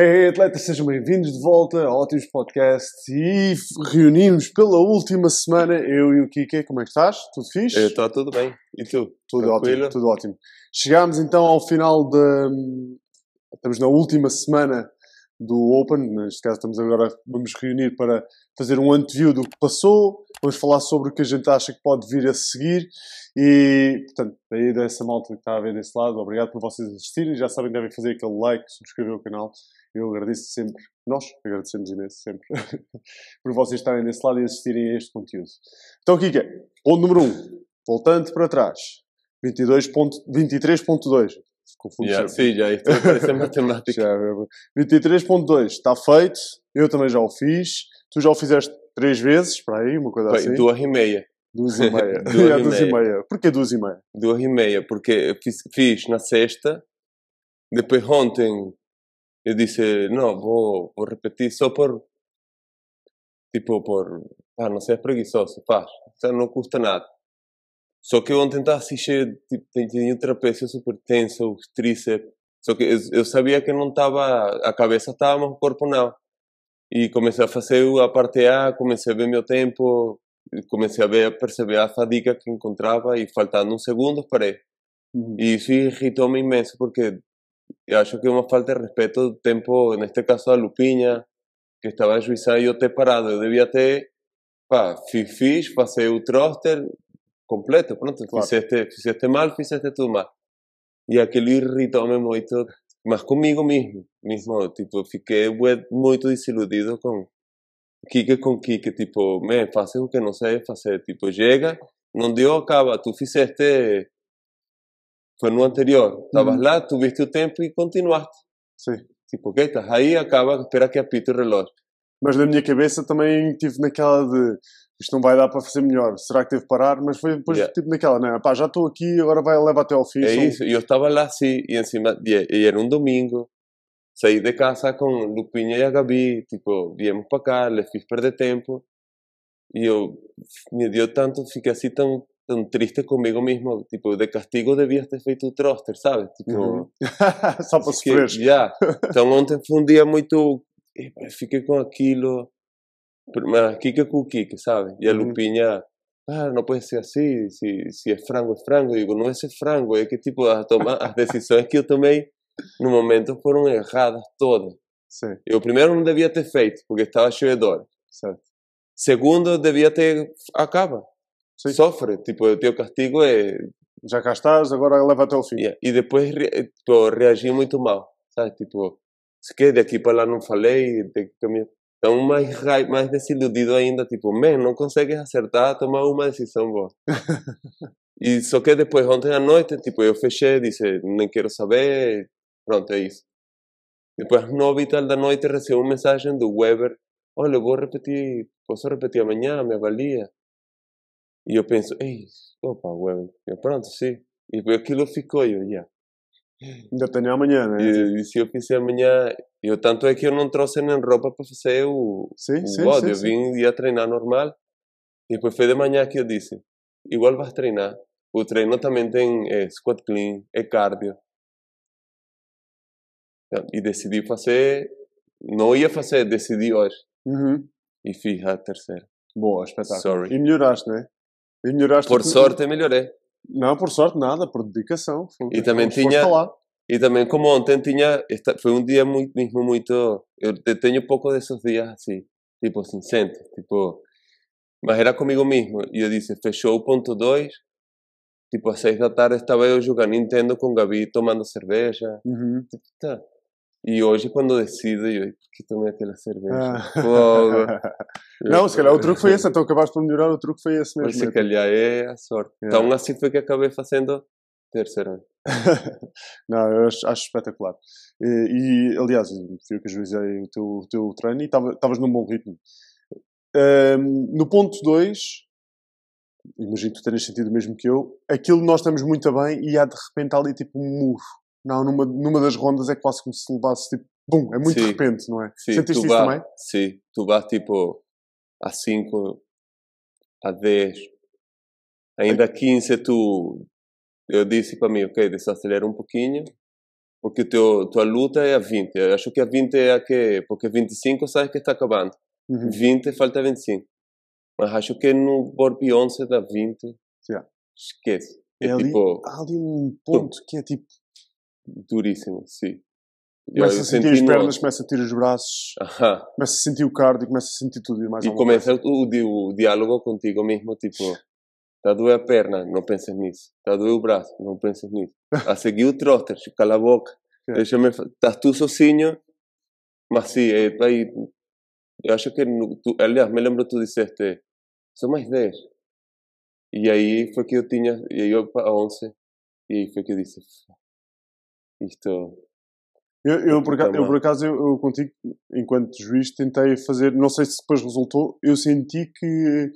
Hey, atletas, sejam bem-vindos de volta ao Ótimos Podcast e reunimos pela última semana eu e o Kike. Como é que estás? Tudo fixe? Está tudo bem. E tu? Tudo Tranquilo? ótimo, tudo ótimo. Chegámos então ao final da. Estamos na última semana do Open. Neste caso, estamos agora. Vamos reunir para fazer um anteview do que passou. Vamos falar sobre o que a gente acha que pode vir a seguir. E, portanto, aí dessa malta que está a ver desse lado, obrigado por vocês assistirem. Já sabem, devem fazer aquele like, subscrever o canal. Eu agradeço sempre, nós agradecemos imenso sempre, por vocês estarem desse lado e assistirem a este conteúdo. Então, Kika, ponto número 1, um, voltando para trás, 23.2. Confundo Yeah, sempre. sim, já isto parece matemática. Já, 23.2 está feito, eu também já o fiz, tu já o fizeste três vezes, para aí, uma coisa Bem, assim. Duas e meia. Duas e meia. Duas Yeah, e duas e meia. meia. Porquê duas e meia? Duas e meia, porque eu fiz, fiz na sexta, depois ontem eu disse, não, vou, vou repetir só por, tipo, por, ah, não seas preguiçoso, faz, o sea, não custa nada. Só que ontem estava assim cheio, tipo, tinha o trapécio super tenso, os tríceps, só que eu, eu sabia que não estava, a cabeça estava, mas o corpo não. E comecei a fazer a parte A, comecei a ver meu tempo, comecei a ver, a perceber a fadiga que encontrava e faltando um segundo parei. Uhum. E isso irritou-me imenso porque eu acho que é uma falta de respeito do tempo, neste caso a Lupinha, que estava a juizar e eu ter parado. Eu devia ter, pá, fiz, fiz, passei o thruster completo, pronto, Claro. fizeste, fizeste mal, fizeste tudo mal. E aquilo irritou-me muito, mas comigo mesmo, mesmo, tipo, fiquei muito desiludido com Kike com Kike, tipo, me, faz o que não sei fazer, tipo, chega, não deu, acaba, tu fizeste foi no anterior. Estavas Uhum. lá, tu viste o tempo e continuaste. Sim. Tipo, ok, estás aí, acaba, espera que apite o relógio. Mas na minha cabeça também tive naquela de isto não vai dar para fazer melhor, será que devo parar? Mas foi depois Yeah. tipo naquela, né? Pá, já estou aqui, agora vai, leva até ao fim. É são- isso, e eu estava lá assim, e encima, e, e era um domingo, saí de casa com Lupinha e a Gabi, tipo, viemos para cá, les fiz perder tempo, e eu, me deu tanto, fiquei assim tão, tão triste comigo mesmo, tipo, de castigo devias ter feito o thruster, ¿sabes? Tipo, Uhum. Só para sofrer. Já. Então ontem foi um dia muito. Fiquei com aquilo. Mas Kika com o Kika, sabe? E a Uhum. Lupinha. Ah, não pode ser assim. Se, se é frango, é frango. Eu digo, não é ser frango. É que, tipo, as, toma, as decisões que eu tomei no momento foram erradas todas. Sim, Eu, primeiro, não devia ter feito, porque estava cheio de dor. certo. Segundo, eu devia ter. Acaba. Sim. Sofre. Tipo, o teu castigo é Já cá estás, agora leva até ao fim. Yeah. E depois tipo, reagi muito mal, sabe? Tipo, se que daqui para lá não falei, de, que me... então mais, mais desiludido ainda, tipo, man, não consegues acertar, tomar uma decisão boa. e só que depois, ontem à noite, tipo, eu fechei, disse, nem quero saber, pronto, é isso. Depois, às nove e tal da noite, recebi uma mensagem do Weber, olha, eu vou repetir, posso repetir amanhã, me avalia? E eu penso, ei, opa, Weber, eu, pronto, sim. E aquilo ficou, eu, já. Ainda tenho amanhã, né? E, e se eu fizer amanhã, eu tanto é que eu não trouxe nem roupa para fazer o, Sim, o sim, sim, eu sim. vim ia treinar normal. E depois foi de manhã que eu disse, igual vais treinar. O treino também tem é, squat clean, é cardio. E decidi fazer, não ia fazer, decidi hoje. Uhum. E fiz a terceira. Boa, espetáculo. Sorry. E melhoraste, né? E melhoraste. Por sorte melhorei. Não, por sorte nada, por dedicação. E também tinha-. E também como ontem tinha, foi um dia muito, mesmo muito, eu te- tenho pouco desses dias assim, tipo sem centro, tipo, mas era comigo mesmo, e eu disse, fechou o ponto 2, tipo às seis da tarde estava eu jogando Nintendo com Gabi, tomando cerveja, Uhum. e hoje quando decido, eu, por que tomei aquela cerveja? Ah. Não, se calhar o truque foi esse, então acabaste por melhorar, o truque foi esse Mas mesmo. se calhar é a sorte. Yeah. Então assim foi que acabei fazendo terceiro. Não, eu acho, acho espetacular. E, e, aliás, fui eu que ajuizei o teu, o teu treino e estavas num bom ritmo. Ahm, no ponto 2, imagino que tu tenhas sentido o mesmo que eu, aquilo nós estamos muito bem e há de repente ali tipo um murro. Não, numa, numa das rondas é quase como se levasse tipo, bum, é muito de Sim. repente, não é? Sim, Sentiste isso vas, também? Sim, tu vas tipo a 5, a 10, Ainda a 15 tu, eu disse para mim, ok, desacelera um pouquinho, porque teu, tua luta é a 20. Eu acho que a 20 é a que, porque 25 sabes que está acabando. Uhum. 20 falta 25. Mas acho que no golpe 11 da 20, Yeah. esquece. É, É ali, tipo há ali um ponto que é tipo. duríssimo, sim. Começa a sentir as pernas, no- começa a sentir os braços, Aham. começa a sentir o cardio, começa a sentir tudo e mais E começa o, o diálogo contigo mesmo, tipo, está a doer a perna, não penses nisso. Está a doer o braço, não penses nisso. A seguir o trotter, cala a boca. É. Deixa-me... Estás tu sozinho, mas sim, é, aí, eu acho que, tu, aliás, me lembro tu disseste, são mais 10. E aí foi que eu tinha, e aí eu para 11, e aí foi que eu disse, "F- isto... Eu, eu, por acaso, eu, por acaso, eu, eu contigo, enquanto juiz, tentei fazer, não sei se depois resultou, eu senti que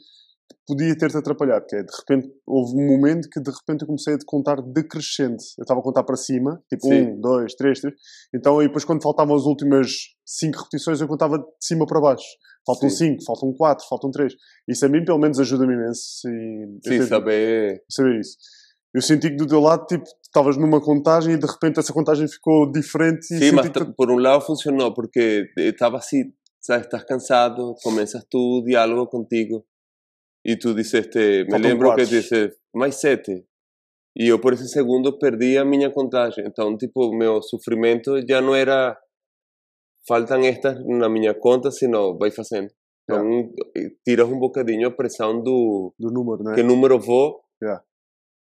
podia ter-te atrapalhado, que é, de repente, houve um momento que de repente eu comecei a te contar decrescente. Eu estava a contar para cima, tipo Sim. um, dois, três, três. Então aí depois quando faltavam as últimas cinco repetições eu contava de cima para baixo. Faltam Sim. cinco, faltam quatro, faltam três. Isso a mim pelo menos ajuda-me imenso. E Sim, saber... saber isso. Eu senti que do teu lado, tipo, estavas numa contagem e de repente essa contagem ficou diferente e senti mas que por un lado funcionó porque estaba así, ¿sabes? Estás cansado, comienzas tu diálogo contigo y tú dices, este, me lembro que dices, mais sete. E eu por esse segundo perdi a minha contagem. Então, tipo, meu sofrimento já não era faltam estas na minha conta, sino vai fazendo. Então, tiras um bocadinho a pressão do do número, não é? que número vou Yeah.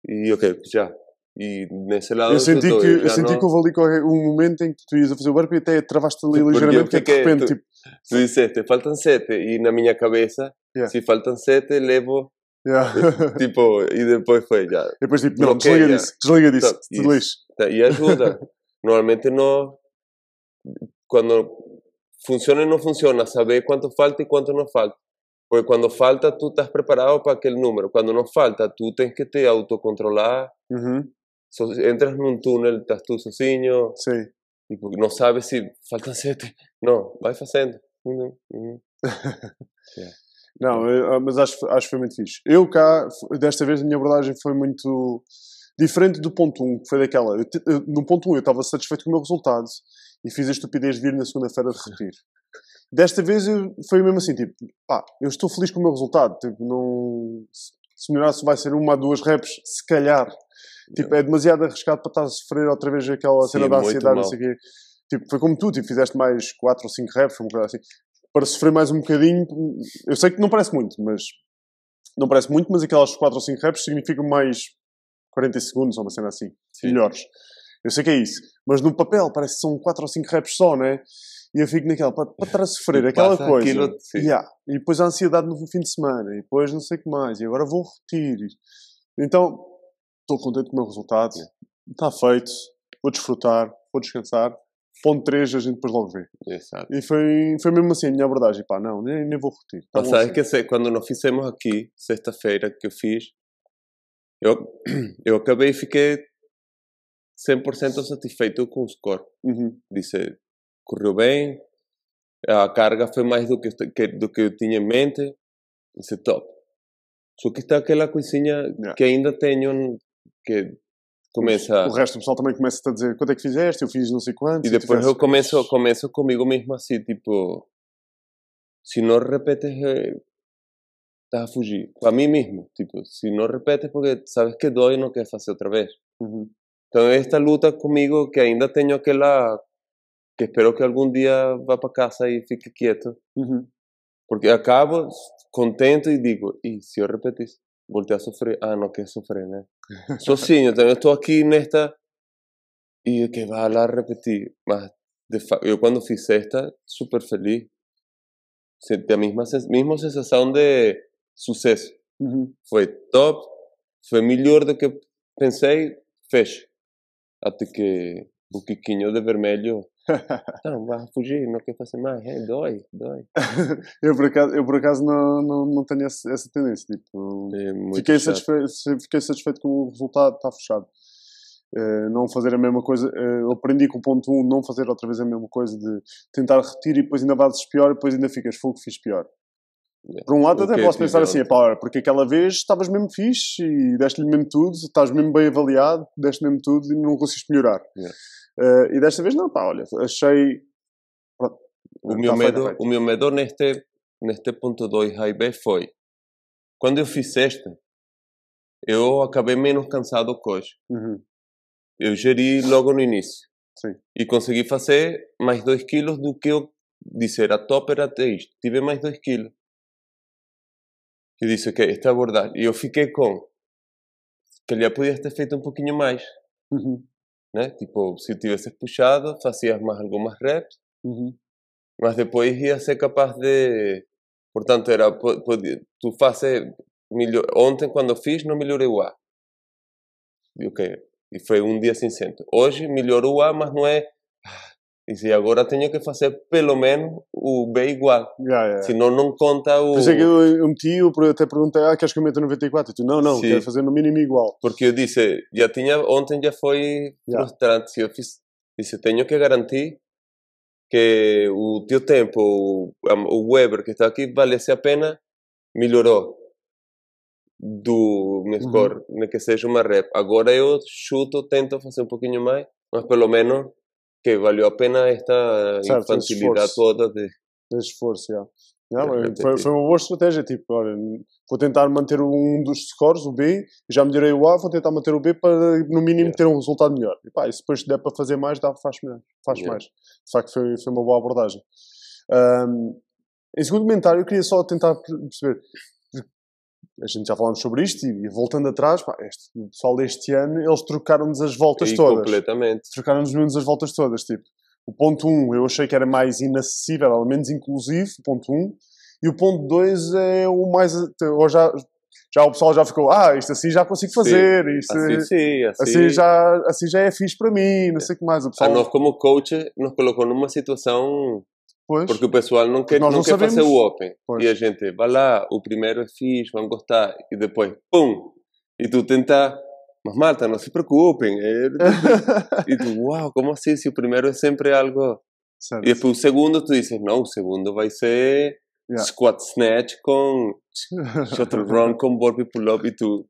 E ok, já. E nesse lado Eu senti, que, eu senti não- que houve ali um momento em que tu ias a fazer o burpee e até travaste ali Porque ligeiramente, que é de repente, tu- tipo, Tu disseste, faltam sete, e na minha cabeça, Yeah. se faltam sete, levo, yeah. tipo, e depois foi já. E depois tipo, não, desliga disso, desliga disso, Tá, lixo. Tá, E ajuda. Normalmente não, quando funciona e não funciona, saber quanto falta e quanto não falta. Porque quando falta, tu estás preparado para aquele número. Quando não falta, tu tens que te autocontrolar. Uhum, So- entras num túnel, estás tu sozinho, Sim. não sabes se faltam sete. Não, vai fazendo. Uhum, uhum. Não, eu- mas acho, acho que foi muito fixe. Eu cá, desta vez, a minha abordagem foi muito diferente do ponto 1, que foi daquela. Eu no ponto 1 eu estava satisfeito com o meu resultado e fiz a estupidez de vir na segunda-feira repetir. Desta vez eu- foi mesmo assim, tipo, pá, eu estou feliz com o meu resultado. Tipo, não, se se melhorar vai ser uma ou duas reps, se calhar. Tipo, é demasiado arriscado para estar a sofrer outra vez aquela Sim, cena da muito ansiedade, não sei o quê. Tipo, foi como tu, tipo, fizeste mais 4 ou 5 reps, foi uma coisa assim. Para sofrer mais um bocadinho, eu sei que não parece muito, mas não parece muito, mas aquelas 4 ou 5 reps significam mais 40 segundos ou uma cena assim, Sim. melhores. Eu sei que é isso, mas no papel parece que são 4 ou 5 reps só, né? E eu fico naquela, para, para estar a sofrer aquela coisa. aquilo. Yeah. E depois a ansiedade no fim de semana, e depois não sei o que mais, e agora vou repetir. Então, estou contente com o meu resultado, está feito, vou desfrutar, vou descansar. Ponto 3 a gente depois logo vê. Exato. E foi, foi mesmo assim a minha abordagem. Pá, não, nem, nem vou repetir. Tá Mas sabes assim. que quando nós fizemos aqui, sexta-feira, que eu fiz, eu, eu acabei e fiquei 100% satisfeito com o score. Uhum. Disse, correu bem, a carga foi mais do que, do que eu tinha em mente, disse top. Só que está aquela coisinha Yeah. que ainda tenho, que começa... O resto do pessoal também começa a dizer quanto é que fizeste, eu fiz não sei quanto. E depois eu começo, começo comigo mesmo assim, tipo, se não repetes, eh, estás a fugir. Para mim mesmo, tipo, se não repetes porque sabes que dói e não quer fazer outra vez. Uhum. Então esta luta comigo que ainda tenho aquela, que espero que algum dia vá para casa e fique quieto, Uhum. porque acabo contento e digo, e se eu repetisse? Voltei a sofrer. Ah, não quer sofrer, né? Sozinho, então eu estou aqui nesta e que vai lá repetir. Mas de fa- eu quando fiz esta, super feliz. Senti a mesma, sen- mesma sensação de sucesso. Uhum. Foi top, foi melhor do que pensei, fecho. Até que o Quiquinho de vermelho, não, vai fugir, não quer fazer mais, é, dói, dói. eu, por acaso, eu por acaso não, não, não tenho essa tendência. Tipo, É fiquei, satisfeito, fiquei satisfeito com o resultado, está fechado. Eh, não fazer a mesma coisa, eu aprendi com o ponto 1 não fazer outra vez a mesma coisa de tentar repetir e depois ainda fazes pior e depois ainda ficas fogo, fiz pior. Yeah. Por um lado, O até que posso pensar assim, pá, porque aquela vez estavas mesmo fixe e deste-lhe mesmo tudo, estás mesmo bem avaliado, deste mesmo tudo e não conseguiste melhorar. Yeah. Eh, e desta vez não, pá, olha, achei. pronto, O meu, medo, o meu medo neste, neste ponto 2 high B foi quando eu fiz esta, eu acabei menos cansado que hoje. Uhum, Eu geri logo no início sim. e consegui fazer mais 2 quilos do que eu disse, era top, era até isto. Tive mais 2 quilos. E disse, ok, esta é a abordagem. E eu fiquei com, se calhar podias ter feito um pouquinho mais, Uhum, né? Tipo, se tivesses puxado, fazias mais algumas reps, uhum, mas depois ia ser capaz de portanto era podia- tu fazes melhor ontem quando fiz não melhorei o A. E ok e foi um dia centro hoje melhorou o A mas não é "Ah, e se agora tenho que fazer pelo menos o B igual yeah, yeah. senão não conta o Por isso é que eu, eu meti, eu até perguntei, ah, queres que eu meta 94? E tu, não, não, Sim. quero fazer no mínimo igual. porque eu disse já tinha ontem já foi Yeah. frustrante eu fiz disse tenho que garantir que o teu tempo o, o Weber que está aqui valesse a pena melhorou do meu Uhum. score, nem que seja uma rep. Agora eu chuto, tento fazer um pouquinho mais, mas pelo menos que valeu a pena esta Certo, infantilidade esforço. toda de esforço, yeah. Foi, foi uma boa estratégia, tipo, olha, vou tentar manter um dos scores, o B, já melhorei o A, vou tentar manter o B para, no mínimo, Yeah. ter um resultado melhor. E pá, e se depois der para fazer mais, dá, faz, melhor, faz Yeah. mais. De facto, foi, foi uma boa abordagem. Ahm, em segundo comentário, eu queria só tentar perceber, a gente já falámos sobre isto, e, e voltando atrás, pá, este, o pessoal deste ano, eles trocaram-nos as voltas e todas completamente. trocaram-nos menos as voltas todas. Tipo, o ponto 1 eu achei que era mais inacessível, era menos inclusivo, o ponto 1, e o ponto 2 é o mais. Ou já, já o pessoal já ficou, ah, isto assim já consigo fazer, isto Assim sim, assim. assim, já, assim já é fixe para mim, não sei o que mais. O A pessoal, nós como coach nos colocou numa situação depois, porque o pessoal não quer, não não quer fazer o open Pois. e a gente vai lá, o primeiro é fixe, vão gostar e depois pum e tu tenta mas Marta, não se preocupem é... e tu, uau, como assim se o primeiro é sempre algo certo. e depois o segundo tu dizes, não, o segundo vai ser Yeah. squat snatch com shuttle run com burpee pull-up e tu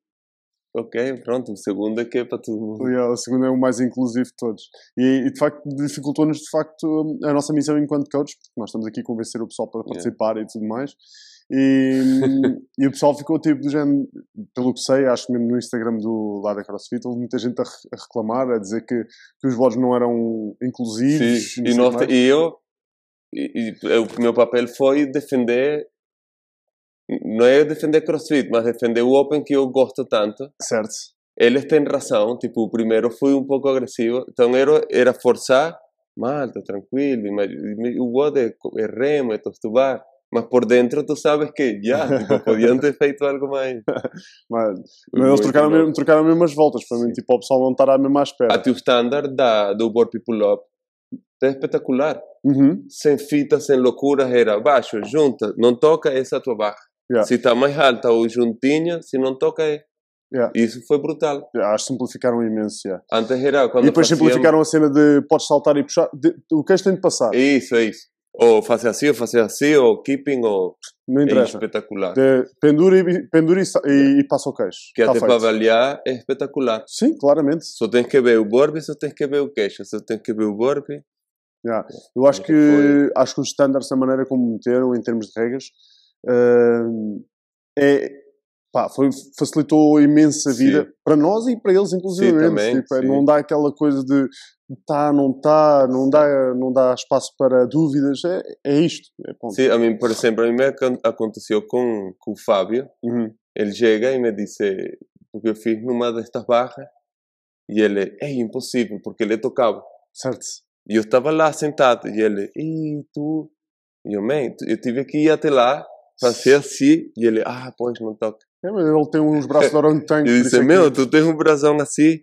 ok, pronto, o segundo é que é para todo mundo Yeah, o segundo é o mais inclusivo de todos. E, e, de facto, dificultou-nos, de facto, a nossa missão enquanto coach, porque nós estamos aqui a convencer o pessoal para Yeah. participar e tudo mais. E, e o pessoal ficou tipo do género, pelo que sei, acho mesmo no Instagram do lá da CrossFit, houve muita gente a, a reclamar, a dizer que, que os votos não eram inclusivos. Sim, e, nós, e eu, e, e o meu papel foi defender, não é defender CrossFit, mas defender o Open que eu gosto tanto. Certo. Eles têm razão, tipo, o primeiro foi um pouco agressivo, então era, era forçar, malta, tranquilo, o WOD é, é remo, é tostubar, mas por dentro tu sabes que já, tipo, podiam ter feito algo mais. Mas, mas eles trocaram mesmo, trocaram mesmo as voltas, para mim, tipo, o pessoal não estar à mesma à espera. Até o standard da, do burpee pull-up é espetacular. Uhum. sem fitas, sem loucuras, era baixo, junta, não toca, essa tua barra. Yeah. Se está mais alta ou juntinha, se não toca, é. Yeah. Isso foi brutal. Acho que simplificaram imenso, yeah. Antes era quando E depois fazíamos- simplificaram a cena de podes saltar e puxar. De, o queixo tem de passar. Isso, é isso. Ou fazer assim, ou fazer assim, ou keeping, ou... Não É interessa. espetacular. De, pendura e, pendura e, e, e passa o queixo. Que Tá até para feito. avaliar é espetacular. Sim, claramente. Só tens que ver o burpee, só tens que ver o queixo. Só tens que ver o burpee. Yeah. Eu acho que, Foi- acho que os standards, da maneira como meteram, em termos de regras, hum, é, pá, foi, facilitou imenso a vida Sim. para nós e para eles, inclusive. também, tipo, é, sim. não dá aquela coisa de tá, não está, não dá, não dá espaço para dúvidas. É, é isto. É. Sim, a mim, por exemplo, a mim aconteceu com, com o Fábio. Uhum. Ele chega e me disse, porque eu fiz numa destas barras, e ele, é impossível, porque ele tocava. Certo. E eu estava lá sentado, e ele, e tu? E eu, man, eu tive que ir até lá, fazer assim, e ele, ah, pois, não toca. É, mas ele tem uns braços de orangotango. Eu disse, é que meu, tu tens um brasão assim?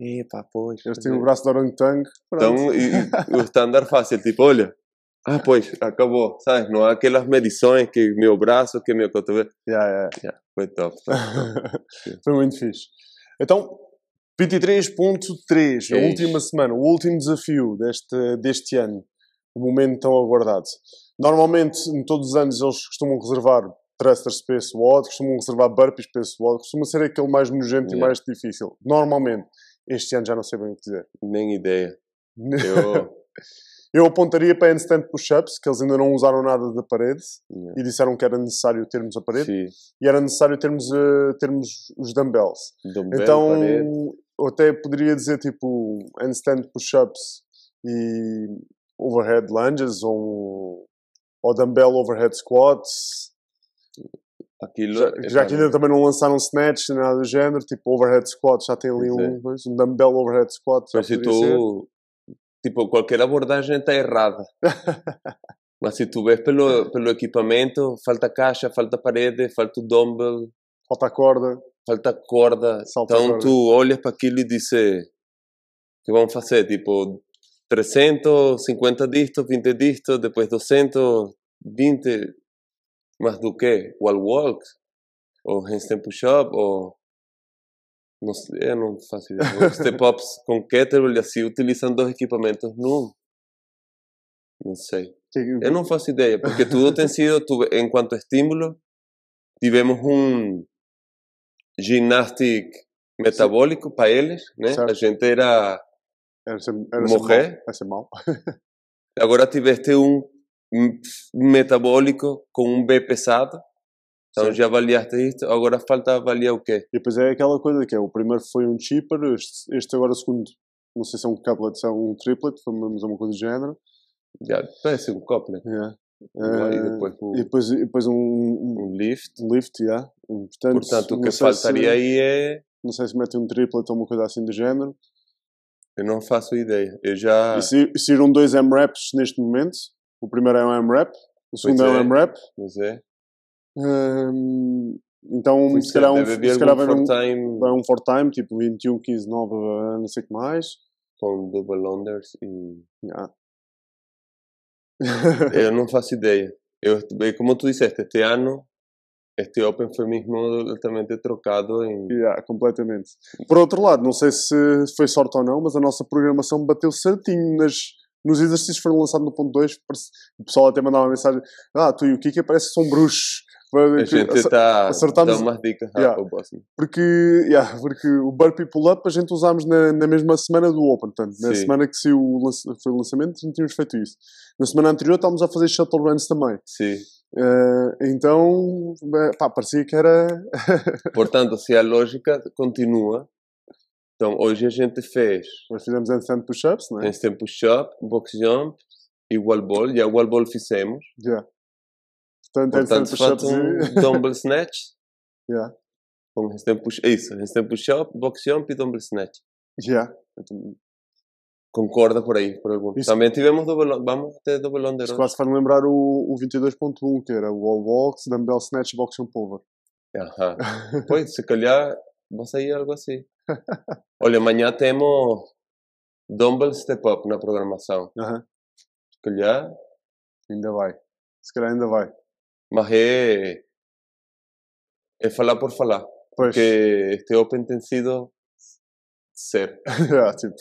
Epa, pois. Eles têm um braço de orangotango. Então, e, e o estándar fácil, tipo, olha, ah, pois, acabou, sabes? Não há aquelas medições que meu braço, que meu cotovelo. Yeah, yeah. Yeah, foi top, top. Foi muito fixe. Então, 23.3, a É última semana, o último desafio deste, deste ano, o momento tão aguardado. Normalmente, em todos os anos, eles costumam reservar thrusters para esse WOD, costumam reservar burpees para esse WOD, costuma ser aquele mais nojento e Yeah. mais difícil. Normalmente. Este ano já não sei bem o que dizer. Nem ideia. Eu. Eu apontaria para handstand push-ups, que eles ainda não usaram nada da parede Yeah. e disseram que era necessário termos a parede Sim. e era necessário termos, eh, termos os dumbbells. Dumbbell, então, parede. eu até poderia dizer tipo handstand push-ups e overhead lunges ou, ou dumbbell overhead squats. Aquilo. Já, é já que ainda também não lançaram snatch nem nada do género, tipo overhead squat já tem ali Pois é. um, um dumbbell overhead squat. Mas se ser. tu. Tipo, qualquer abordagem está errada. Mas se tu vês pelo, pelo equipamento, falta caixa, falta parede, falta o dumbbell, Falta a corda. falta corda. Salta então corda. tu olhas para aquilo e dizes: que vamos fazer? Tipo, 350 disto, 20 disto, depois 220. Mas do quê? Wall walk? Ou handstand push-up? Ou. Não sei, eu não faço ideia. Ou Step-ups com kettlebell e assim, utilizando dois equipamentos num. Não sei. Que- Eu não faço ideia, porque tudo tem sido, tu, enquanto estímulo, tivemos um ginástic metabólico para eles, né? Certo. A gente era, Era ser, era Morrer? Mau. Vai ser mal. agora tiveste um um metabólico com um B pesado, então Sim. já avaliaste isto, agora falta avaliar o quê? E depois é aquela coisa que é, o primeiro foi um cheaper, este, este agora o segundo, não sei se é um couplet, se é um triplet, foi mas é uma coisa do género. Já parece um couplet, Yeah. Igual, e Eh, depois o- e depois, e depois um, um, um lift, um lift, yeah. Portanto, portanto o que faltaria se, aí é, Não sei se mete um triplet ou uma coisa assim do género. Eu não faço ideia, eu já, E se, saíram dois M-Raps neste momento. O primeiro é um M-Rap, o segundo é um é. M-Rap. mas é, Hum, então, Pois se calhar, é, um, se calhar vai, um, for-time vai um for time, tipo 21, 15, 9, não sei o que mais. com double unders e Yeah. Eu não faço ideia. Eu, eh, como tu disseste, este ano, este Open foi mesmo altamente trocado em. Yeah, completamente. Por outro lado, não sei se foi sorte ou não, mas a nossa programação bateu certinho nas, nos exercícios que foram lançados no ponto 2. O pessoal até mandava uma mensagem: Ah, tu e o Kika parece que são bruxos. A gente está acertamos- dá umas dicas Yeah. rápido, próximo. Porque, yeah, porque o Burpee Pull-Up a gente usámos na, na mesma semana do Open. Portanto, na Sim. semana que saiu o foi o lançamento, gente tínhamos feito isso. Na semana anterior estávamos a fazer shuttle runs também. Sim. Eh, então, eh, pá, parecia que era. Portanto, se a lógica continua, então hoje a gente fez Nós fizemos handstand push-ups, não é? handstand push-up, box jump e wall ball. Já o wall ball fizemos. Yeah. Portanto, Portanto, push-ups. um e- dumbbell snatch. Yeah. Com handstand push Isso, handstand push-up, box jump e dumbbell snatch. Yeah. Então, Concorda por aí, por algum. Isso. Também tivemos double, vamos ter double under hoje. quase faz lembrar o, o 22.1, que era o wall walks, dumbbell snatch, box jump over. Ajá. Pois, se calhar vai sair algo assim. Olha, amanhã temos Dumbbell Step Up na programação. Aham. Se calhar, Ainda vai. Se calhar ainda vai. mas é, é falar por falar. Pois. Porque este Open tem sido zero. yeah, tipo,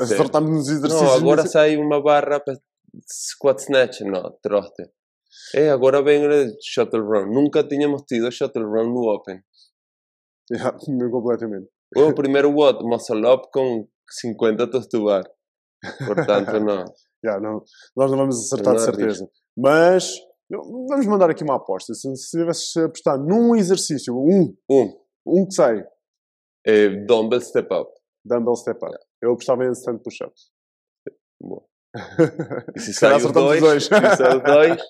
acertámos nos exercícios. Não, agora sai uma barra para squat snatch. Não, troste. É, agora vem o shuttle run. Nunca tínhamos tido shuttle run no Open. Yeah, completamente. O primeiro WOD, muscle up com 50 tostubar. Portanto, não. Yeah, não, nós não vamos acertar Eu de não certeza. Mas vamos mandar aqui uma aposta. Se, se tivesses a apostar num exercício, um, Um, um que sai, é dumbbell step up. Dumbbell step up. Eu apostava em handstand push-ups. Bom. E se Se sai calhar os dois, dois. se sai os dois,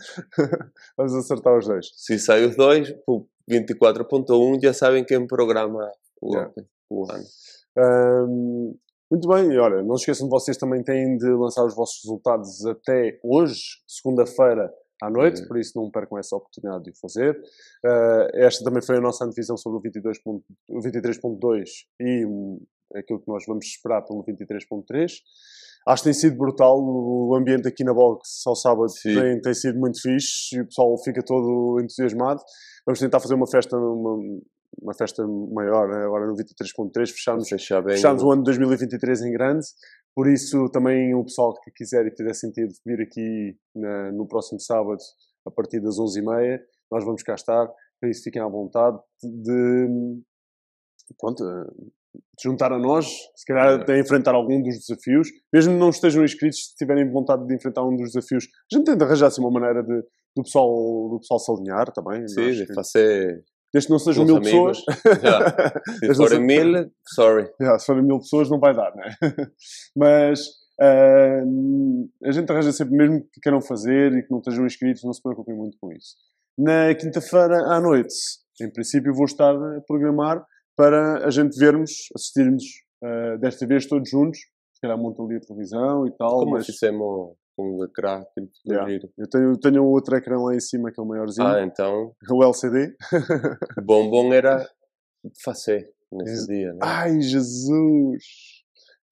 Vamos acertar os dois. se sai os dois, o 24.1 já sabem quem programa o Yeah. O ano. Ahm, muito bem, e olha, não esqueçam de vocês também têm de lançar os vossos resultados até hoje, segunda-feira à noite, Uhum. por isso não percam essa oportunidade de o fazer. Ah, esta também foi a nossa antevisão sobre o 22 ponto- o 23.2 e hum, aquilo que nós vamos esperar pelo 23.3. Acho que tem sido brutal, o ambiente aqui na box ao sábado tem, tem sido muito fixe e o pessoal fica todo entusiasmado. Vamos tentar fazer uma festa, uma, uma festa maior, né? agora no 23.3, fecharmos Vamos fechar bem. Fechámos o ano de 2023 em grande, por isso também o pessoal que quiser e tiver sentido vir aqui na- no próximo sábado, a partir das 11h30, nós vamos cá estar, para isso fiquem à vontade de, pronto, de juntar a nós, se calhar É. a enfrentar algum dos desafios, mesmo que não estejam inscritos, se tiverem vontade de enfrentar um dos desafios, a gente tenta arranjar assim uma maneira de, do, pessoal, do pessoal se alinhar também. Sim, que- fazer desde que não sejam mil os amigos. pessoas, Já. Se forem mil, sorry. Yeah, se forem mil pessoas não vai dar, né? Mas ah, a gente arranja sempre, mesmo que queiram fazer e que não estejam inscritos, não se preocupem muito com isso. Na quinta-feira à noite, em princípio, vou estar a programar para a gente vermos, assistirmos ah, desta vez todos juntos. Se calhar monto ali a televisão e tal. Como mas fizemos com o ecrã, tipo, Yeah. giro. eu tenho, tenho outro ecrã lá em cima, que é o maiorzinho, Ah, então, o LCD. bom bom era fazer nesse dia, né? Ai, Jesus!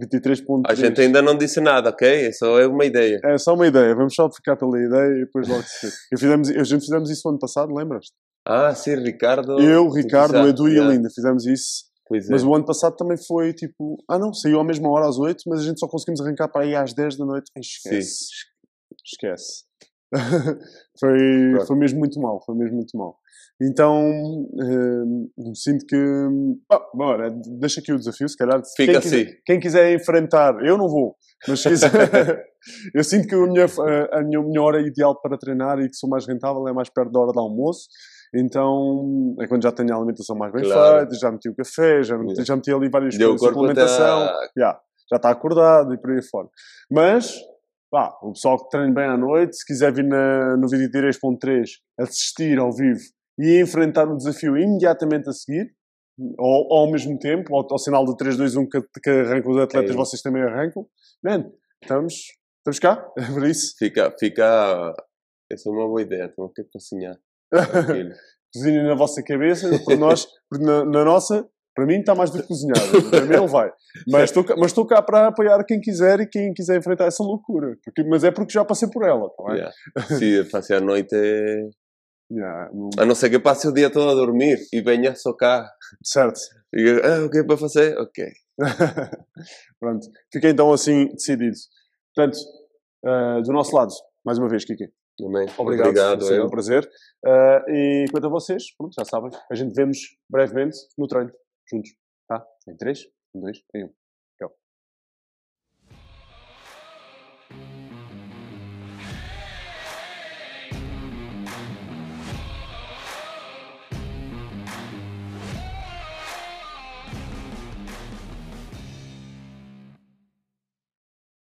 23.3. A gente ainda não disse nada, ok? Só é uma ideia. É só uma ideia, vamos só ficar pela ideia e depois logo se vê. E fizemos, a gente fizemos isso no ano passado, lembras-te? Ah, sim, Ricardo. Eu, Ricardo, Exato, Edu e yeah. Linda fizemos isso. É. Mas o ano passado também foi tipo. Ah não, saiu à mesma hora às 8, mas a gente só conseguimos arrancar para aí às 10 da noite. Ai, esquece. Esquece. foi, Pronto. foi mesmo muito mal, foi mesmo muito mal. Então, hum, sinto que. Ah, bora, deixa aqui o desafio, se calhar. Fica quem quiser, assim. quem quiser enfrentar, eu não vou, mas se quiser- eu sinto que a minha, a, minha, a minha hora ideal para treinar e que sou mais rentável é mais perto da hora do almoço. Então, é quando já tenho a alimentação mais bem Claro. feita, já meti o café, já meti, Yeah. já meti ali várias o coisas suplementação, está- yeah, já está acordado e por aí fora. Mas, pá, o pessoal que treina bem à noite, se quiser vir na, no vídeo 3.3 assistir ao vivo e enfrentar o desafio imediatamente a seguir, ou, ou ao mesmo tempo, ao, ao sinal do 3, 2, 1 que, que arrancam os atletas, É. vocês também arrancam. Man, estamos, estamos cá, por isso. Fica, fica. Essa é uma boa ideia, temos que cozinhar. aquilo. Cozinhem na vossa cabeça, para nós, porque na, na nossa, para mim está mais do que cozinhado, para mim não vai. Mas estou, cá- mas estou cá para apoiar quem quiser e quem quiser enfrentar essa loucura. Porque, mas é porque já passei por ela, tá? Yeah. Sim, fazer à noite é... Yeah, não- A não ser que passe o dia todo a dormir e venha só cá. certo. E ah, o que é para fazer? Ok. Pronto. Fiquei então assim decididos. Portanto, ah, do nosso lado, mais uma vez, Kiki. Amém. Obrigado, Obrigado foi um prazer. Ah, e quanto a vocês, pronto, já sabem, a gente vemos brevemente no treino, juntos. Tá? Em 3, em 2, em 1.